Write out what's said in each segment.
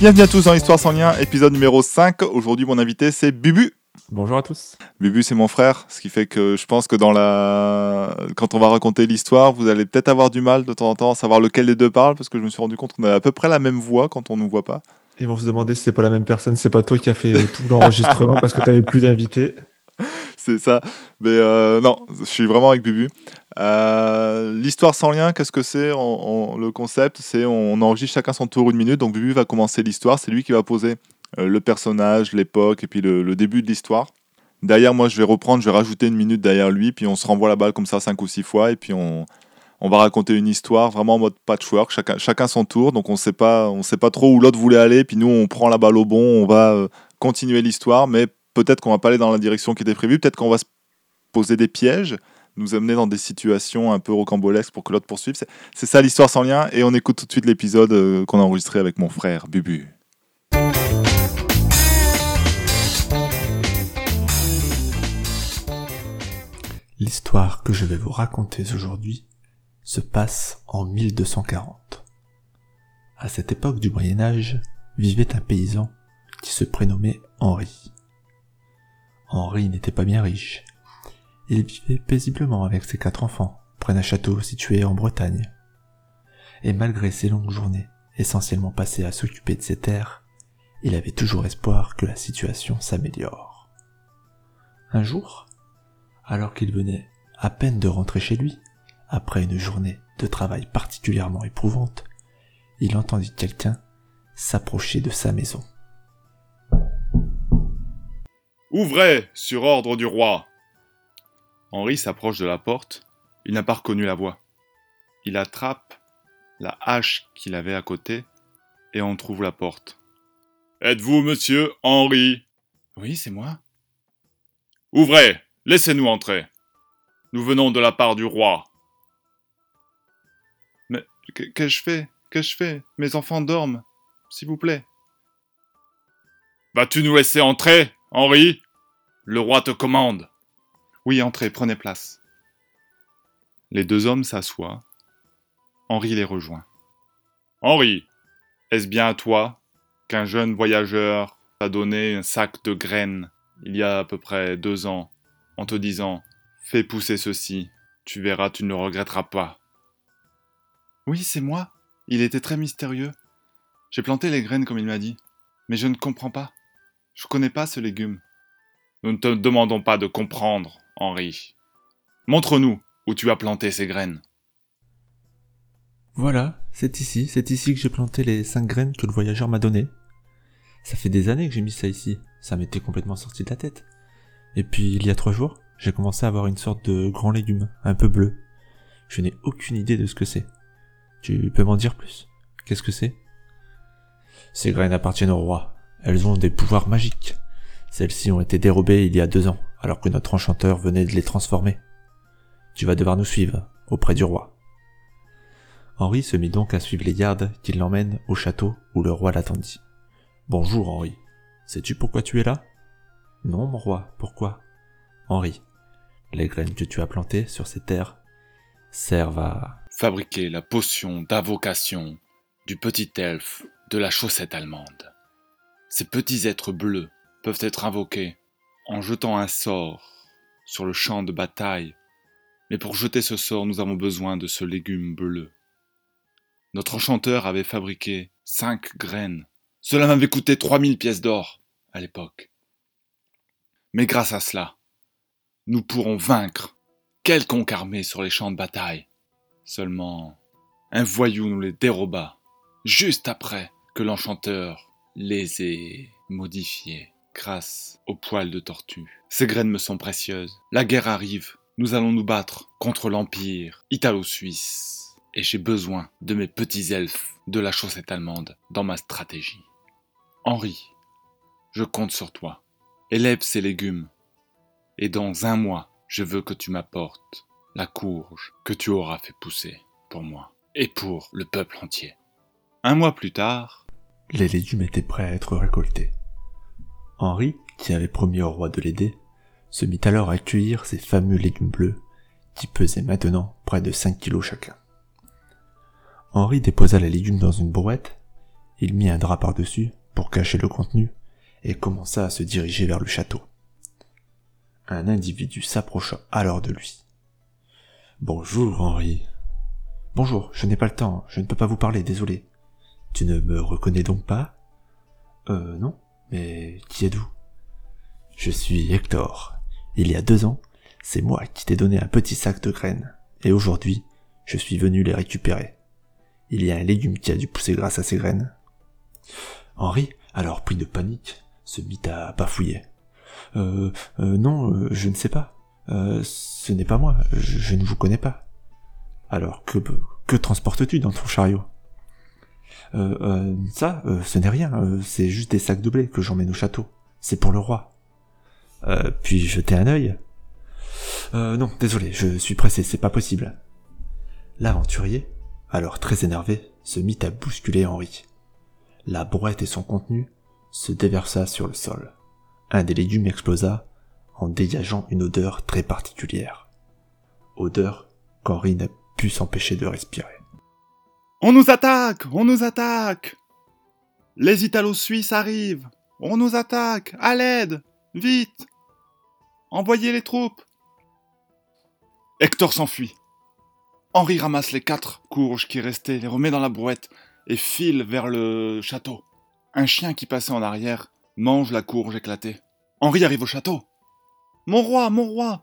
Bienvenue à tous dans Histoire sans lien, épisode numéro 5. Aujourd'hui, mon invité, c'est Bubu. Bonjour à tous. Bubu, c'est mon frère, ce qui fait que je pense que dans la... quand on va raconter l'histoire, vous allez peut-être avoir du mal de temps en temps à savoir lequel des deux parle, parce que je me suis rendu compte qu'on a à peu près la même voix quand on nous voit pas. Ils vont se demander si c'est pas la même personne, c'est pas toi qui as fait tout l'enregistrement parce que tu avais plus d'invités. C'est ça. Mais euh, non, je suis vraiment avec Bubu. Euh, L'histoire sans lien, qu'est-ce que c'est Le concept, c'est on enregistre chacun son tour une minute. Donc Bubu va commencer l'histoire. C'est lui qui va poser euh, le personnage, l'époque et puis le, début de l'histoire. Derrière, moi, je vais reprendre, je vais rajouter une minute derrière lui. Puis on se renvoie la balle comme ça cinq ou six fois. Et puis on, va raconter une histoire vraiment en mode patchwork, chacun, chacun son tour. Donc on on sait pas trop où l'autre voulait aller. Puis nous, on prend la balle au bon. On va euh, continuer l'histoire. Mais peut-être qu'on va pas aller dans la direction qui était prévue. Peut-être qu'on va se poser des pièges nous amener dans des situations un peu rocambolesques pour que l'autre poursuive. C'est- ça l'histoire sans lien et on écoute tout de suite l'épisode euh, qu'on a enregistré avec mon frère Bubu. L'histoire que je vais vous raconter aujourd'hui se passe en 1240. À cette époque du Moyen Âge vivait un paysan qui se prénommait Henri. Henri n'était pas bien riche. Il vivait paisiblement avec ses quatre enfants près d'un château situé en Bretagne. Et malgré ses longues journées, essentiellement passées à s'occuper de ses terres, il avait toujours espoir que la situation s'améliore. Un jour, alors qu'il venait à peine de rentrer chez lui, après une journée de travail particulièrement éprouvante, il entendit quelqu'un s'approcher de sa maison. Ouvrez, sur ordre du roi. Henri s'approche de la porte. Il n'a pas reconnu la voix. Il attrape la hache qu'il avait à côté et on trouve la porte. Êtes-vous monsieur Henri? Oui, c'est moi. Ouvrez, laissez-nous entrer. Nous venons de la part du roi. Mais qu'ai-je fait? Qu'ai-je fait? Mes enfants dorment. S'il vous plaît. Vas-tu nous laisser entrer, Henri? Le roi te commande. Oui, entrez, prenez place. Les deux hommes s'assoient. Henri les rejoint. Henri, est-ce bien à toi qu'un jeune voyageur t'a donné un sac de graines il y a à peu près deux ans, en te disant Fais pousser ceci, tu verras, tu ne le regretteras pas. Oui, c'est moi. Il était très mystérieux. J'ai planté les graines comme il m'a dit. Mais je ne comprends pas. Je connais pas ce légume. Nous ne te demandons pas de comprendre, Henri. Montre-nous où tu as planté ces graines. Voilà, c'est ici, c'est ici que j'ai planté les cinq graines que le voyageur m'a données. Ça fait des années que j'ai mis ça ici, ça m'était complètement sorti de la tête. Et puis il y a trois jours, j'ai commencé à avoir une sorte de grand légume, un peu bleu. Je n'ai aucune idée de ce que c'est. Tu peux m'en dire plus? Qu'est-ce que c'est? Ces graines appartiennent au roi. Elles ont des pouvoirs magiques. Celles-ci ont été dérobées il y a deux ans, alors que notre enchanteur venait de les transformer. Tu vas devoir nous suivre, auprès du roi. Henri se mit donc à suivre les gardes qui l'emmènent au château où le roi l'attendit. Bonjour Henri. Sais-tu pourquoi tu es là? Non mon roi, pourquoi? Henri, les graines que tu as plantées sur ces terres servent à... Fabriquer la potion d'invocation du petit elfe de la chaussette allemande. Ces petits êtres bleus peuvent être invoqués en jetant un sort sur le champ de bataille. Mais pour jeter ce sort, nous avons besoin de ce légume bleu. Notre enchanteur avait fabriqué cinq graines. Cela m'avait coûté 3000 pièces d'or à l'époque. Mais grâce à cela, nous pourrons vaincre quelconque armée sur les champs de bataille. Seulement, un voyou nous les déroba, juste après que l'enchanteur les ait modifiés grâce aux poils de tortue. Ces graines me sont précieuses. La guerre arrive. Nous allons nous battre contre l'Empire italo-suisse. Et j'ai besoin de mes petits elfes de la chaussette allemande dans ma stratégie. Henri, je compte sur toi. Élève ces légumes. Et dans un mois, je veux que tu m'apportes la courge que tu auras fait pousser pour moi et pour le peuple entier. Un mois plus tard, Les légumes étaient prêts à être récoltés. Henri, qui avait promis au roi de l'aider, se mit alors à cueillir ces fameux légumes bleus, qui pesaient maintenant près de 5 kilos chacun. Henri déposa les légumes dans une brouette, Il mit un drap par-dessus pour cacher le contenu et commença à se diriger vers le château. Un individu s'approcha alors de lui. Bonjour, Henri. Bonjour, je n'ai pas le temps, je ne peux pas vous parler, désolé. Tu ne me reconnais donc pas? Euh, non. Mais qui êtes-vous? Je suis Hector. Il y a deux ans, c'est moi qui t'ai donné un petit sac de graines. Et aujourd'hui, je suis venu les récupérer. Il y a un légume qui a dû pousser grâce à ces graines. Henri, alors pris de panique, se mit à bafouiller. Euh, euh non, euh, je ne sais pas. Euh, ce n'est pas moi, je, ne vous connais pas. Alors que, transportes-tu dans ton chariot? Ça, ce n'est rien, c'est juste des sacs de blé que j'emmène au château. C'est pour le roi. puis jeter un œil. non, désolé, je suis pressé, c'est pas possible. L'aventurier, alors très énervé, se mit à bousculer Henri. La brouette et son contenu se déversa sur le sol. Un des légumes explosa en dégageant une odeur très particulière. Odeur qu'Henri n'a pu s'empêcher de respirer. On nous attaque On nous attaque Les Italo-Suisses arrivent On nous attaque À l'aide Vite Envoyez les troupes Hector s'enfuit. Henri ramasse les quatre courges qui restaient, les remet dans la brouette et file vers le château. Un chien qui passait en arrière mange la courge éclatée. Henri arrive au château. Mon roi, mon roi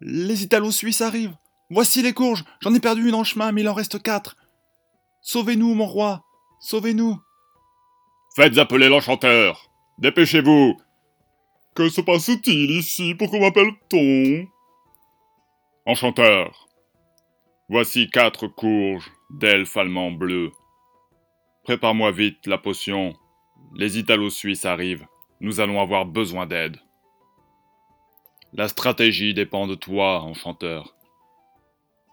Les Italo-Suisses arrivent Voici les courges J'en ai perdu une en chemin, mais il en reste quatre Sauvez-nous, mon roi Sauvez-nous Faites appeler l'enchanteur Dépêchez-vous Que se passe-t-il ici? Pourquoi m'appelle-t-on? Enchanteur Voici quatre courges d'elfes allemands bleus. Prépare-moi vite la potion. Les Italo-Suisses arrivent. Nous allons avoir besoin d'aide. La stratégie dépend de toi, enchanteur.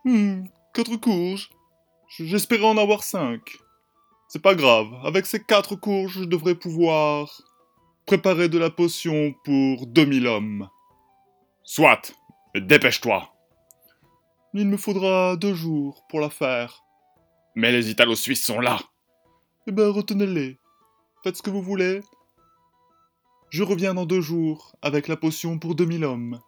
Hmm, quatre courges. J'espérais en avoir cinq. C'est pas grave, avec ces quatre courges, je devrais pouvoir préparer de la potion pour 2000 hommes. Soit, dépêche-toi. Il me faudra deux jours pour la faire. Mais les Italo-Suisses sont là. Eh ben, retenez-les. Faites ce que vous voulez, je reviens dans deux jours avec la potion pour 2000 hommes.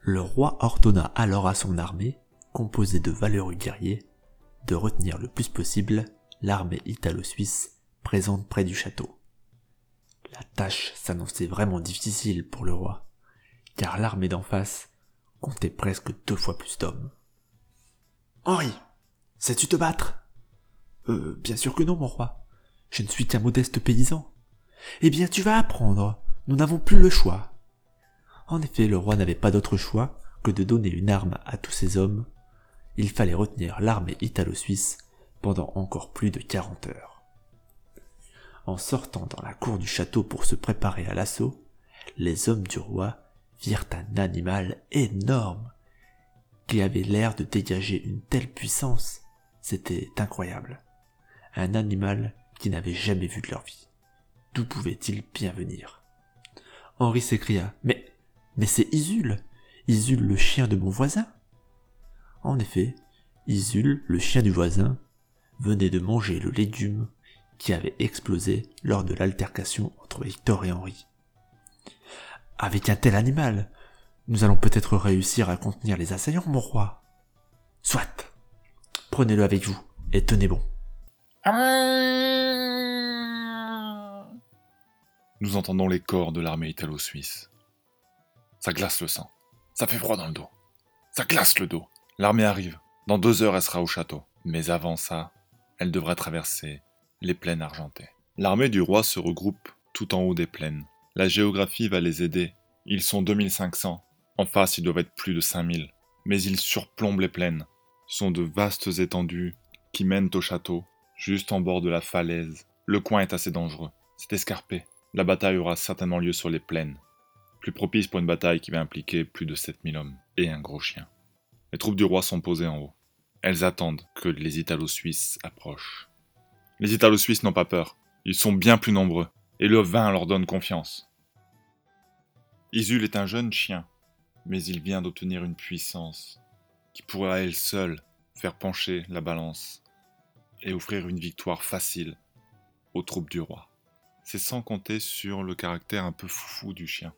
Le roi ordonna alors à son armée, composée de valeureux guerriers, de retenir le plus possible l'armée italo-suisse présente près du château. La tâche s'annonçait vraiment difficile pour le roi, car l'armée d'en face comptait presque deux fois plus d'hommes. Henri, sais-tu te battre? Euh, bien sûr que non, mon roi. Je ne suis qu'un modeste paysan. Eh bien, tu vas apprendre. Nous n'avons plus le choix. En effet, le roi n'avait pas d'autre choix que de donner une arme à tous ses hommes. Il fallait retenir l'armée italo-suisse pendant encore plus de quarante heures. En sortant dans la cour du château pour se préparer à l'assaut, les hommes du roi virent un animal énorme qui avait l'air de dégager une telle puissance. C'était incroyable. Un animal qui n'avait jamais vu de leur vie. D'où pouvait-il bien venir? Henri s'écria. Mais. Mais c'est Isul Isul, le chien de mon voisin En effet, Isul, le chien du voisin, venait de manger le légume qui avait explosé lors de l'altercation entre Hector et Henri. Avec un tel animal, nous allons peut-être réussir à contenir les assaillants, mon roi. Soit. Prenez-le avec vous et tenez bon. nous entendons les corps de l'armée italo-suisse. Ça glace le sang. Ça fait froid dans le dos. Ça glace le dos. L'armée arrive. Dans deux heures, elle sera au château. Mais avant ça, elle devra traverser les plaines argentées. L'armée du roi se regroupe tout en haut des plaines. La géographie va les aider. Ils sont 2500. En face, ils doivent être plus de 5000. Mais ils surplombent les plaines. Ce sont de vastes étendues qui mènent au château, juste en bord de la falaise. Le coin est assez dangereux. C'est escarpé. La bataille aura certainement lieu sur les plaines, plus propice pour une bataille qui va impliquer plus de 7000 hommes et un gros chien. Les troupes du roi sont posées en haut. Elles attendent que les Italo-Suisses approchent. Les Italo-Suisses n'ont pas peur, ils sont bien plus nombreux, et le vin leur donne confiance. Isul est un jeune chien, mais il vient d'obtenir une puissance qui pourrait à elle seule faire pencher la balance. et offrir une victoire facile aux troupes du roi. C'est sans compter sur le caractère un peu foufou du chien.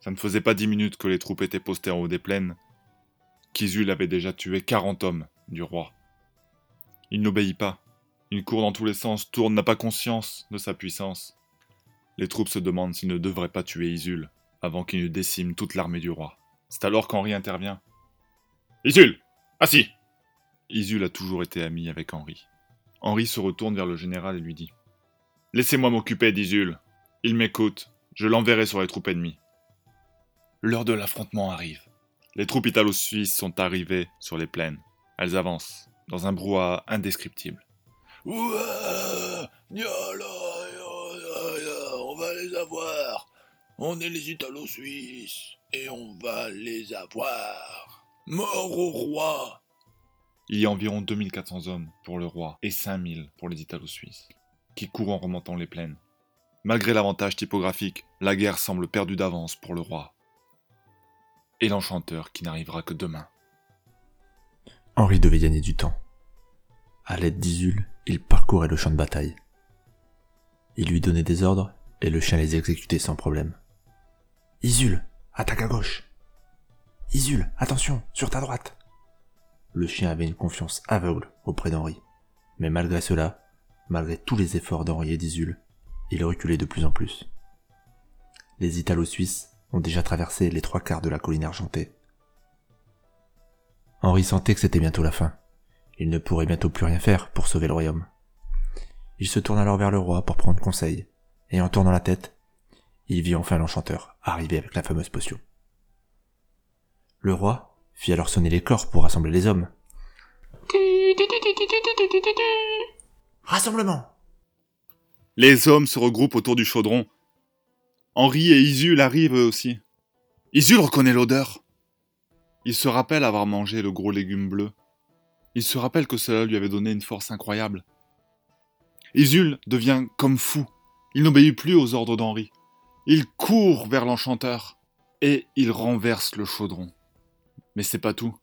Ça ne faisait pas dix minutes que les troupes étaient postées en haut des plaines, qu'Isul avait déjà tué 40 hommes du roi. Il n'obéit pas. Il court dans tous les sens, tourne, n'a pas conscience de sa puissance. Les troupes se demandent s'ils ne devraient pas tuer Isul avant qu'il ne décime toute l'armée du roi. C'est alors qu'Henri intervient. Isul Assis Isul a toujours été ami avec Henri. Henri se retourne vers le général et lui dit Laissez-moi m'occuper d'Isul. Il m'écoute. Je l'enverrai sur les troupes ennemies. L'heure de l'affrontement arrive. Les troupes italo-suisses sont arrivées sur les plaines. Elles avancent, dans un brouhaha indescriptible. Ouah On va les avoir. On est les Italo-Suisses et on va les avoir. Mort au roi Il y a environ 2400 hommes pour le roi et 5000 pour les Italo-Suisses, qui courent en remontant les plaines. Malgré l'avantage typographique, la guerre semble perdue d'avance pour le roi. Et l'enchanteur qui n'arrivera que demain. Henri devait gagner du temps. À l'aide d'Isul, il parcourait le champ de bataille. Il lui donnait des ordres et le chien les exécutait sans problème. Isul, attaque à gauche. Isul, attention, sur ta droite. Le chien avait une confiance aveugle auprès d'Henri. Mais malgré cela, malgré tous les efforts d'Henri et d'Isul, il reculait de plus en plus. Les Italo-Suisses ont déjà traversé les trois quarts de la colline argentée. Henri sentait que c'était bientôt la fin. Il ne pourrait bientôt plus rien faire pour sauver le royaume. Il se tourne alors vers le roi pour prendre conseil, et en tournant la tête, il vit enfin l'enchanteur arriver avec la fameuse potion. Le roi fit alors sonner les corps pour rassembler les hommes. Rassemblement Les hommes se regroupent autour du chaudron. Henri et Isul arrivent eux aussi. Isul reconnaît l'odeur. Il se rappelle avoir mangé le gros légume bleu. Il se rappelle que cela lui avait donné une force incroyable. Isul devient comme fou. Il n'obéit plus aux ordres d'Henri. Il court vers l'enchanteur et il renverse le chaudron. Mais c'est pas tout.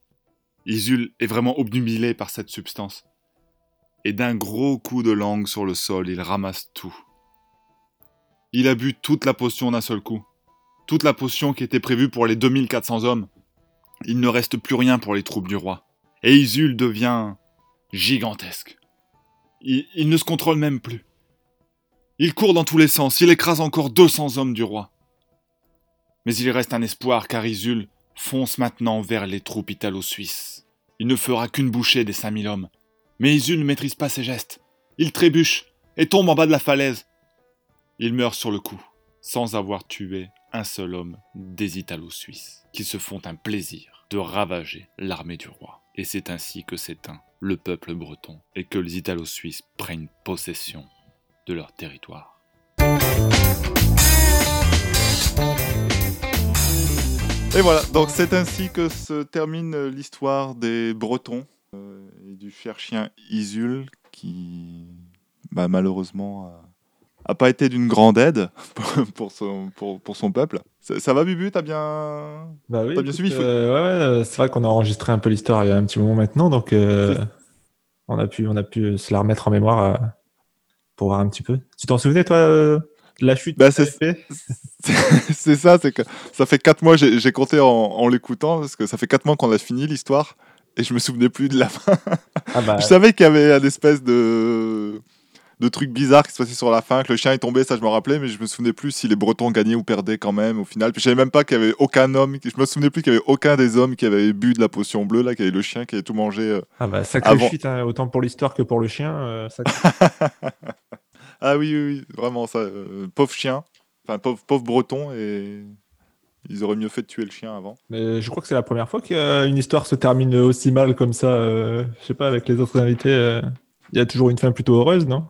Isul est vraiment obnubilé par cette substance. Et d'un gros coup de langue sur le sol, il ramasse tout. Il a bu toute la potion d'un seul coup. Toute la potion qui était prévue pour les 2400 hommes. Il ne reste plus rien pour les troupes du roi. Et Isul devient gigantesque. Il, ne se contrôle même plus. Il court dans tous les sens, il écrase encore 200 hommes du roi. Mais il reste un espoir car Isul fonce maintenant vers les troupes italo-suisses. Il ne fera qu'une bouchée des 5000 hommes. Mais Isul ne maîtrise pas ses gestes. Il trébuche et tombe en bas de la falaise. Il meurt sur le coup, sans avoir tué un seul homme des Italo-Suisses, qui se font un plaisir de ravager l'armée du roi. Et c'est ainsi que s'éteint le peuple breton et que les Italo-Suisses prennent possession de leur territoire. Et voilà, donc c'est ainsi que se termine l'histoire des Bretons euh, et du cher chien Isul qui bah, malheureusement a pas été d'une grande aide pour, son, pour, pour son peuple. Ça, ça va Bubu, t'as bien... Bah oui, bien suivi, euh, ouais, ouais, c'est vrai qu'on a enregistré un peu l'histoire il y a un petit moment maintenant, donc euh, on, a pu, on a pu se la remettre en mémoire euh, pour voir un petit peu. Tu t'en souvenais, toi, euh, de la chute Bah, c'est- ça, c'est que ça fait 4 mois, j'ai j'ai compté en, en l'écoutant, parce que ça fait 4 mois qu'on a fini l'histoire, et je me souvenais plus de la fin. Ah bah, Je savais qu'il y avait un espèce de, de truc bizarre qui se passait sur la fin, que le chien est tombé, ça je me rappelais, mais je me souvenais plus si les Bretons gagnaient ou perdaient quand même au final. Puis je savais même pas qu'il y avait aucun homme, je me souvenais plus qu'il y avait aucun des hommes qui avait bu de la potion bleue, là, qui avait le chien qui avait tout mangé. euh. ah bah, sacrée avant- chute, hein, autant pour l'histoire que pour le chien. euh, Ah oui, oui, oui, vraiment ça. euh, pauvre chien, enfin pauvre, pauvre Breton, et ils auraient mieux fait de tuer le chien avant. Mais je crois que c'est la première fois qu'une histoire se termine aussi mal comme ça. euh, je sais pas, avec les autres invités, euh, il y a toujours une fin plutôt heureuse, non?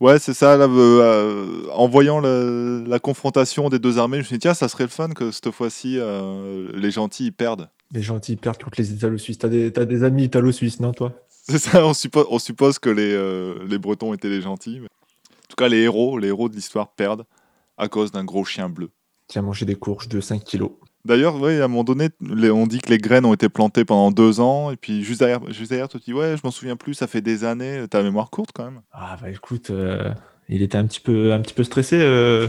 Ouais, c'est ça. Là, euh, euh, en voyant la confrontation des deux armées, je me suis dit, tiens, ça serait le fun que cette fois-ci, euh, les gentils ils perdent. Les gentils perdent contre les Italo-Suisses. T'as des, t'as des amis Italo-Suisses, non, toi? C'est ça, on, suppo- on suppose que les, euh, les Bretons étaient les gentils. mais- En tout cas, les héros, les héros de l'histoire perdent à cause d'un gros chien bleu. Qui a mangé des courges de 5 kilos. D'ailleurs, ouais, à un moment donné, les- on dit que les graines ont été plantées pendant deux ans, et puis juste derrière, juste derrière, tu te dis, ouais, je m'en souviens plus, ça fait des années, t'as la mémoire courte quand même. Ah bah écoute, euh, il était un petit peu, un petit peu stressé, euh,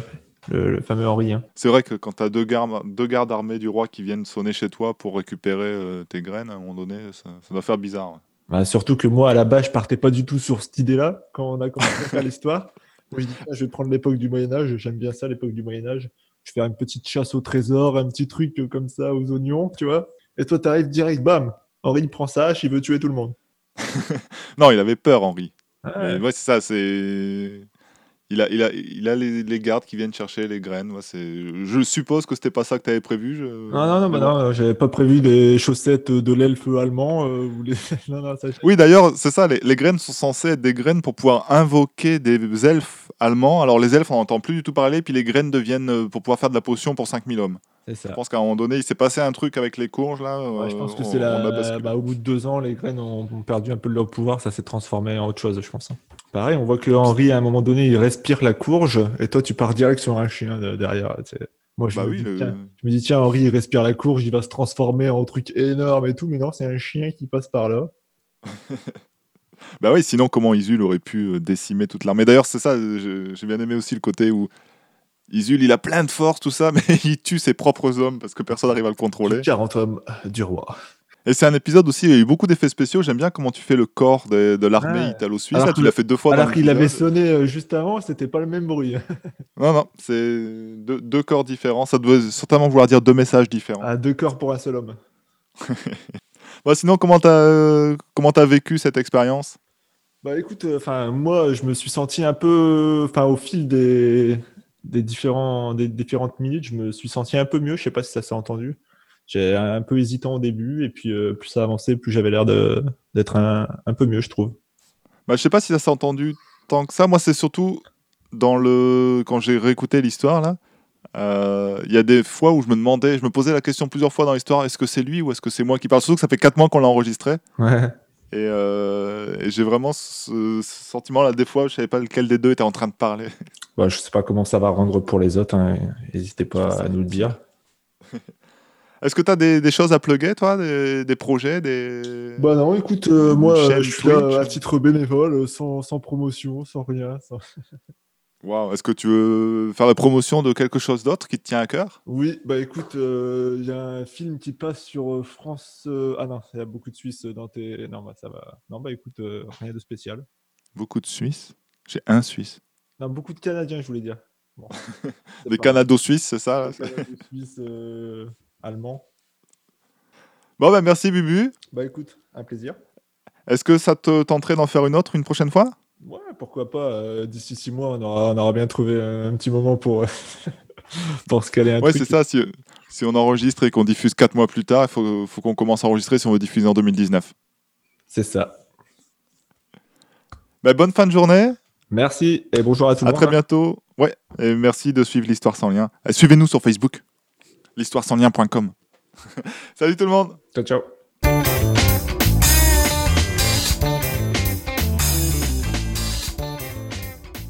le, le fameux Henri. hein. C'est vrai que quand t'as deux gardes, deux gardes armés du roi qui viennent sonner chez toi pour récupérer euh, tes graines, à un moment donné, ça, ça doit faire bizarre. ouais. Bah, surtout que moi, à la base, je partais pas du tout sur cette idée-là quand on a commencé à faire l'histoire. Moi, je dis, ah, je vais prendre l'époque du Moyen-Âge, j'aime bien ça, l'époque du Moyen-Âge. Je fais une petite chasse au trésor, un petit truc comme ça aux oignons, tu vois. Et toi, t'arrives direct, bam Henri il prend sa hache, il veut tuer tout le monde. Non, il avait peur, Henri. Ouais. Mais ouais, c'est ça, c'est. Il a, il a, il a les, les gardes qui viennent chercher les graines. ouais. Je suppose que c'était pas ça que t'avais prévu. Je... Non, non, non, bah non, j'avais pas prévu des chaussettes de l'elfe allemand. euh, ou les... non, non, ça, Oui, d'ailleurs, c'est ça, les, les graines sont censées être des graines pour pouvoir invoquer des elfes allemands. Alors, les elfes, on n'entend plus du tout parler, puis les graines deviennent euh, pour pouvoir faire de la potion pour 5000 hommes. Je pense qu'à un moment donné, il s'est passé un truc avec les courges, là. Ouais, je euh, pense que c'est la... bah, au bout de deux ans, les graines ont, ont perdu un peu de leur pouvoir, ça s'est transformé en autre chose, je pense. Pareil, on voit que Henri, à un moment donné, il respire la courge, et toi, tu pars direct sur un chien de- derrière. tu sais. Moi, je, Bah me oui, dis, le- tiens, je me dis, tiens, Henri, il respire la courge, il va se transformer en truc énorme et tout, mais non, c'est un chien qui passe par là. Bah oui, sinon, comment Isul aurait pu euh, décimer toute l'armée? D'ailleurs, c'est ça, j'ai bien aimé aussi le côté où Isul, il a plein de force, tout ça, mais il tue ses propres hommes parce que personne n'arrive à le contrôler. 40 hommes du roi. Et c'est un épisode aussi, il y a eu beaucoup d'effets spéciaux. J'aime bien comment tu fais le corps de, de l'armée italo-suisse. Que tu l'as fait deux fois Alors qu'il avait sonné euh, juste avant, c'était pas le même bruit. Non, non, c'est deux, deux corps différents. Ça doit certainement vouloir dire deux messages différents. À deux corps pour un seul homme. Bon, sinon, comment t'as euh, vécu cette expérience? Bah écoute, enfin moi je me suis senti un peu, enfin au fil des, des différents des différentes minutes, je me suis senti un peu mieux. Je sais pas si ça s'est entendu. J'ai un peu hésitant au début et puis euh, plus ça avançait, plus j'avais l'air d'être un, un peu mieux, je trouve. bah, Je sais pas si ça s'est entendu tant que ça. Moi, c'est surtout dans le quand j'ai réécouté l'histoire là. euh, Il y a des fois où je me demandais, je me posais la question plusieurs fois dans l'histoire est-ce que c'est lui ou est-ce que c'est moi qui parle? Surtout que ça fait quatre mois qu'on l'a enregistré. Ouais. Et, euh, et j'ai vraiment ce, ce sentiment-là. Des fois, je savais pas lequel des deux était en train de parler. Bah, je sais pas comment ça va rendre pour les autres. hein. N'hésitez pas à nous le dire. Est-ce que tu as des, des choses à plugger, toi? Des, des projets des... Bah non, écoute, euh, moi chaîne euh, je suis là Twitch. à titre bénévole, euh, sans, sans promotion, sans rien. sans- Waouh, Est-ce que tu veux faire la promotion de quelque chose d'autre qui te tient à cœur? Oui, bah écoute, euh, il y a un film qui passe sur France. euh, Ah non, il y a beaucoup de Suisses dans tes. Non, bah ça va. Non, bah écoute, euh, rien de spécial. Beaucoup de Suisses? J'ai un Suisse. Non, beaucoup de Canadiens, je voulais dire. Bon, Des Canado-Suisses, c'est ça? Canado-Suisses, allemands. Bon, bah merci Bubu. Bah écoute, un plaisir. Est-ce que ça te tenterait d'en faire une autre une prochaine fois? Ouais, pourquoi pas. euh, D'ici six mois, on aura, on aura bien trouvé un, petit moment pour, pour se caler un Ouais, truc. c'est ça. Si, si on enregistre et qu'on diffuse 4 mois plus tard, il faut, faut qu'on commence à enregistrer si on veut diffuser en 2019. C'est ça. Bah, bonne fin de journée. Merci et bonjour à tout le À monde. très bientôt. Ouais, et merci de suivre l'Histoire sans lien. Suivez-nous sur Facebook. L'histoire sans lien.com. Salut tout le monde. Ciao, ciao.